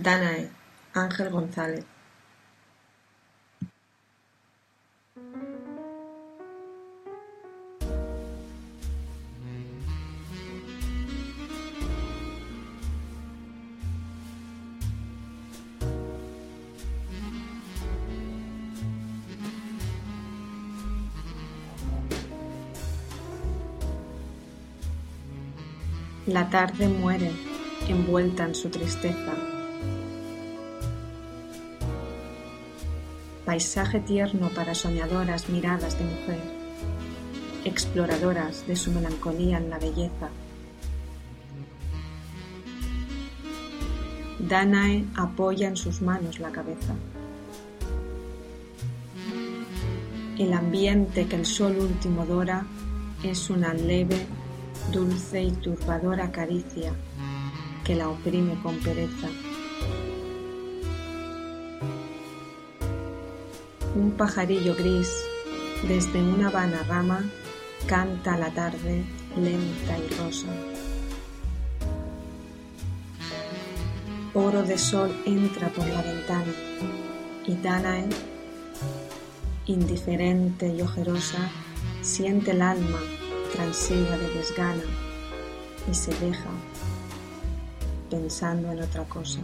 Danae, Ángel González. La tarde muere envuelta en su tristeza. Paisaje tierno para soñadoras miradas de mujer, exploradoras de su melancolía en la belleza. Danae apoya en sus manos la cabeza. El ambiente que el sol último dora es una leve dulce y turbadora caricia que la oprime con pereza. Un pajarillo gris desde una vana rama canta la tarde lenta y rosa. Oro de sol entra por la ventana y Danae, indiferente y ojerosa, siente el alma transida de desgana y se deja pensando en otra cosa.